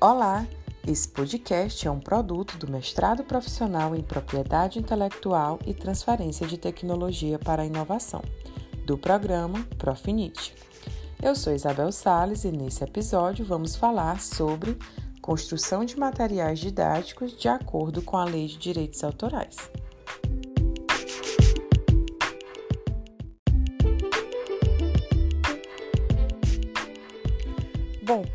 Olá! Esse podcast é um produto do mestrado profissional em Propriedade Intelectual e Transferência de Tecnologia para a Inovação, do programa Profinit. Eu sou Isabel Sales e nesse episódio vamos falar sobre construção de materiais didáticos de acordo com a Lei de Direitos Autorais.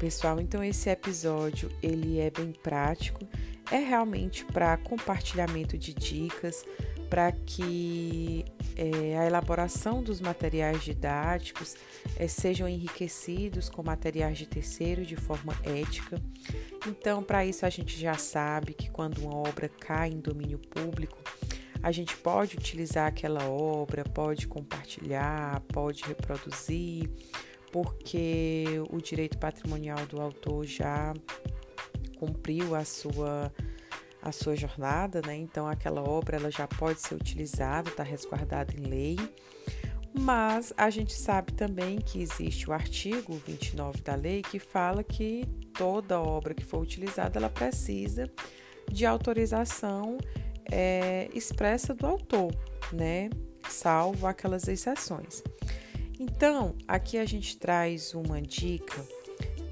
Pessoal, então esse episódio ele é bem prático, é realmente para compartilhamento de dicas, para que é, a elaboração dos materiais didáticos é, sejam enriquecidos com materiais de terceiro de forma ética. Então, para isso a gente já sabe que quando uma obra cai em domínio público, a gente pode utilizar aquela obra, pode compartilhar, pode reproduzir porque o direito patrimonial do autor já cumpriu a sua a sua jornada, né? Então aquela obra ela já pode ser utilizada, está resguardada em lei. Mas a gente sabe também que existe o artigo 29 da lei que fala que toda obra que for utilizada ela precisa de autorização é, expressa do autor, né? Salvo aquelas exceções. Então, aqui a gente traz uma dica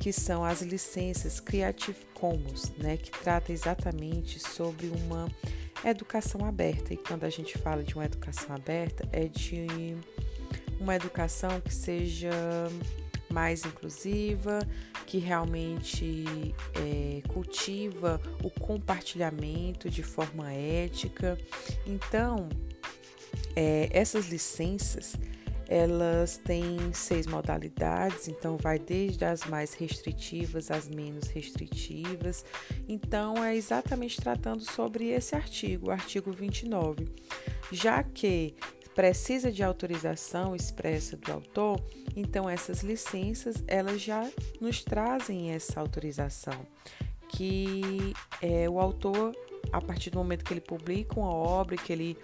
que são as licenças Creative Commons, né, que trata exatamente sobre uma educação aberta. E quando a gente fala de uma educação aberta, é de uma educação que seja mais inclusiva, que realmente é, cultiva o compartilhamento de forma ética. Então, é, essas licenças elas têm seis modalidades, então vai desde as mais restritivas às menos restritivas. Então é exatamente tratando sobre esse artigo, o artigo 29. Já que precisa de autorização expressa do autor, então essas licenças elas já nos trazem essa autorização que é, o autor a partir do momento que ele publica uma obra, que ele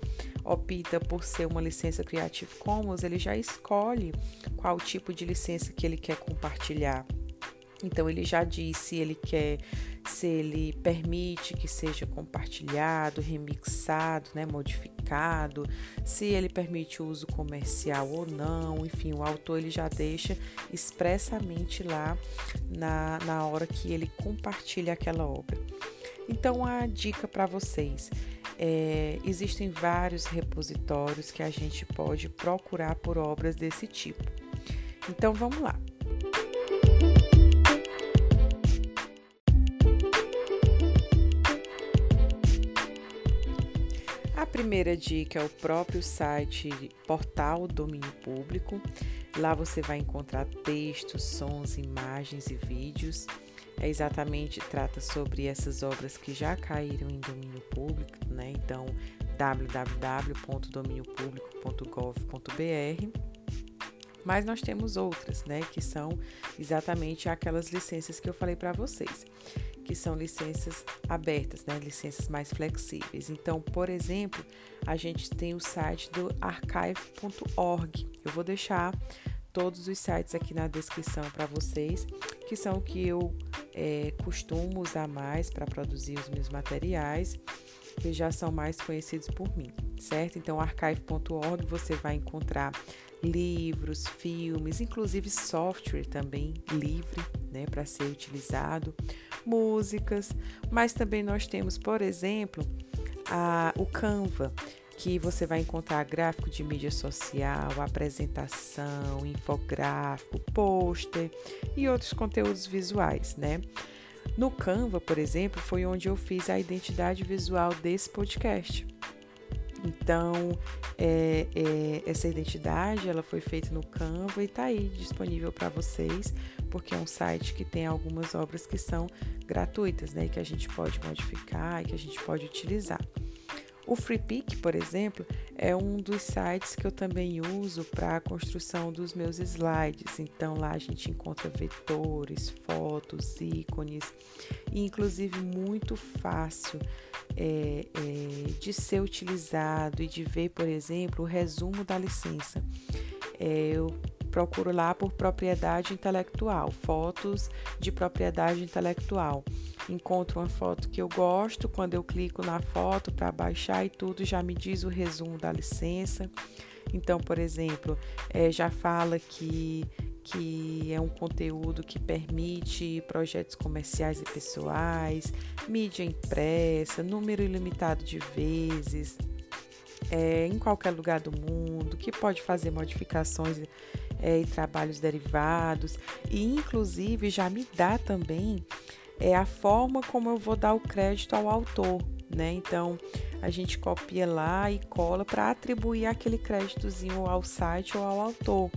opta por ser uma licença Creative Commons, ele já escolhe qual tipo de licença que ele quer compartilhar. Então ele já diz se ele quer, se ele permite que seja compartilhado, remixado, né, modificado, se ele permite o uso comercial ou não, enfim, o autor ele já deixa expressamente lá na, na hora que ele compartilha aquela obra. Então a dica para vocês é, existem vários repositórios que a gente pode procurar por obras desse tipo. Então vamos lá. A primeira dica é o próprio site Portal Domínio Público. Lá você vai encontrar textos, sons, imagens e vídeos é exatamente trata sobre essas obras que já caíram em domínio público, né? Então, www.dominiopublico.gov.br. Mas nós temos outras, né, que são exatamente aquelas licenças que eu falei para vocês, que são licenças abertas, né, licenças mais flexíveis. Então, por exemplo, a gente tem o site do archive.org. Eu vou deixar todos os sites aqui na descrição para vocês, que são o que eu é, costumo usar mais para produzir os meus materiais, que já são mais conhecidos por mim, certo? Então, archive.org você vai encontrar livros, filmes, inclusive software também livre, né, para ser utilizado, músicas, mas também nós temos, por exemplo, a, o Canva, que você vai encontrar gráfico de mídia social, apresentação, infográfico, pôster e outros conteúdos visuais, né? No Canva, por exemplo, foi onde eu fiz a identidade visual desse podcast. Então, é, é, essa identidade ela foi feita no Canva e está aí disponível para vocês, porque é um site que tem algumas obras que são gratuitas, né? Que a gente pode modificar e que a gente pode utilizar. O FreePic, por exemplo, é um dos sites que eu também uso para a construção dos meus slides. Então lá a gente encontra vetores, fotos, ícones, e inclusive muito fácil é, é, de ser utilizado e de ver, por exemplo, o resumo da licença. É, eu procuro lá por propriedade intelectual, fotos de propriedade intelectual. Encontro uma foto que eu gosto, quando eu clico na foto para baixar e tudo, já me diz o resumo da licença. Então, por exemplo, é, já fala que que é um conteúdo que permite projetos comerciais e pessoais, mídia impressa, número ilimitado de vezes, é, em qualquer lugar do mundo, que pode fazer modificações é, e trabalhos derivados, e inclusive já me dá também é, a forma como eu vou dar o crédito ao autor, né? Então a gente copia lá e cola para atribuir aquele créditozinho ao site ou ao autor.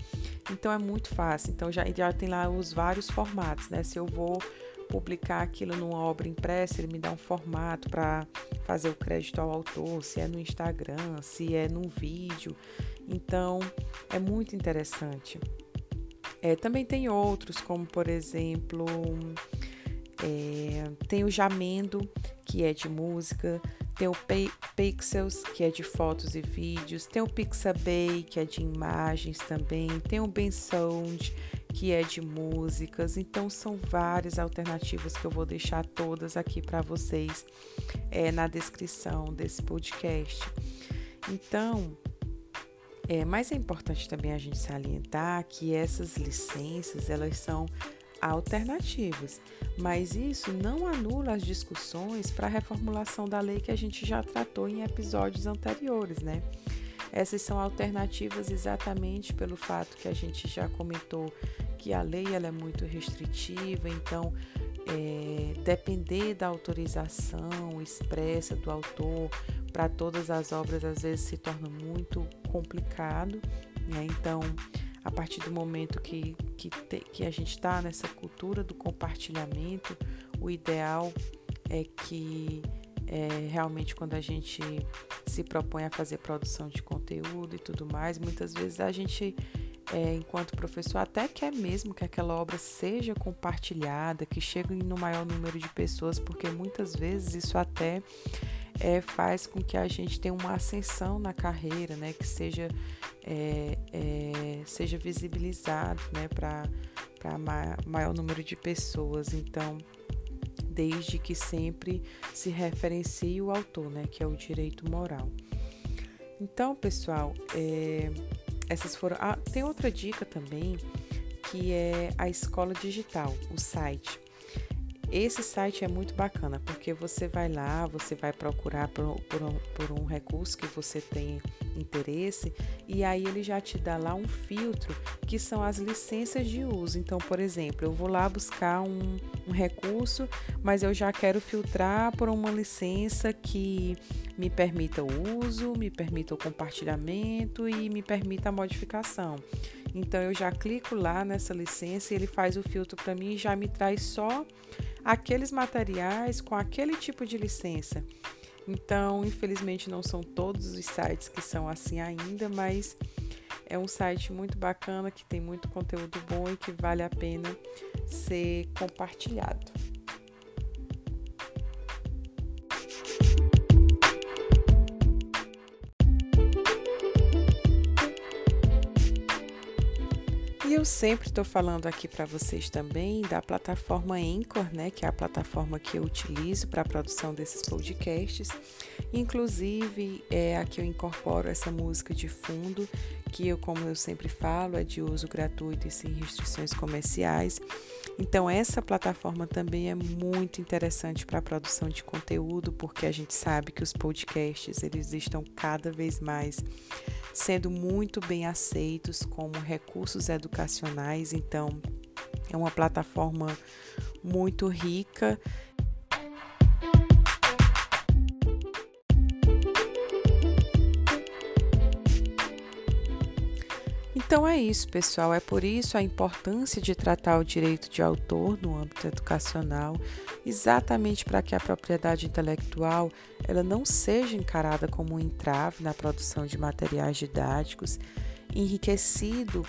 Então é muito fácil. Então já, já tem lá os vários formatos, né? Se eu vou publicar aquilo numa obra impressa, ele me dá um formato para fazer o crédito ao autor, se é no Instagram, se é num vídeo. Então é muito interessante. É, também tem outros, como por exemplo, é, tem o Jamendo, que é de música, tem o Pixels, que é de fotos e vídeos, tem o Pixabay, que é de imagens também, tem o Bensound, que é de músicas. Então são várias alternativas que eu vou deixar todas aqui para vocês é, na descrição desse podcast. Então, é, mas é importante também a gente salientar que essas licenças elas são alternativas, mas isso não anula as discussões para a reformulação da lei que a gente já tratou em episódios anteriores, né? Essas são alternativas exatamente pelo fato que a gente já comentou que a lei ela é muito restritiva, então é, depender da autorização expressa do autor para todas as obras às vezes se torna muito complicado, né? Então a partir do momento que, que, te, que a gente está nessa cultura do compartilhamento, o ideal é que é, realmente quando a gente se propõe a fazer produção de conteúdo e tudo mais, muitas vezes a gente, é, enquanto professor, até quer mesmo que aquela obra seja compartilhada, que chegue no maior número de pessoas, porque muitas vezes isso até é, faz com que a gente tenha uma ascensão na carreira, né? Que seja, é, é, seja visibilizado né? para maior número de pessoas. Então, desde que sempre se referencie o autor, né? Que é o direito moral. Então, pessoal, é, essas foram. Ah, tem outra dica também que é a escola digital, o site. Esse site é muito bacana porque você vai lá, você vai procurar por, por, um, por, um, recurso que você tem interesse e aí ele já te dá lá um filtro que são as licenças de uso. Então, por exemplo, eu vou lá buscar um, um recurso, mas eu já quero filtrar por uma licença que me permita o uso, me permita o compartilhamento e me permita a modificação. Então eu já clico lá nessa licença e ele faz o filtro para mim e já me traz só aqueles materiais com aquele tipo de licença. Então, infelizmente, não são todos os sites que são assim ainda, mas é um site muito bacana que tem muito conteúdo bom e que vale a pena ser compartilhado. Eu sempre estou falando aqui para vocês também da plataforma Anchor, né, que é a plataforma que eu utilizo para a produção desses podcasts. Inclusive, é a que eu incorporo essa música de fundo, que eu, como eu sempre falo, é de uso gratuito e sem restrições comerciais. Então, essa plataforma também é muito interessante para a produção de conteúdo, porque a gente sabe que os podcasts eles estão cada vez mais sendo muito bem aceitos como recursos educacionais. Então, é uma plataforma muito rica. Então é isso, pessoal. É por isso a importância de tratar o direito de autor no âmbito educacional, exatamente para que a propriedade intelectual ela não seja encarada como um entrave na produção de materiais didáticos, enriquecido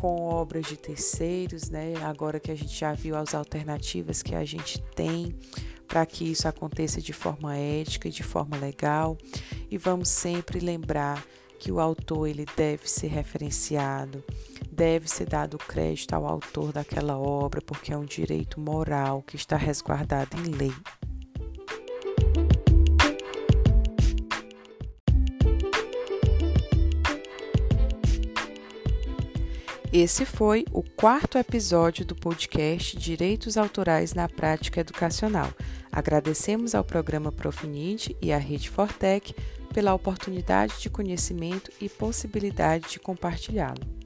com obras de terceiros, né? Agora que a gente já viu as alternativas que a gente tem para que isso aconteça de forma ética e de forma legal, e vamos sempre lembrar que o autor ele deve ser referenciado, deve ser dado crédito ao autor daquela obra, porque é um direito moral que está resguardado em lei. Esse foi o quarto episódio do podcast Direitos Autorais na Prática Educacional. Agradecemos ao programa Profinite e à Rede Fortec pela oportunidade de conhecimento e possibilidade de compartilhá-lo.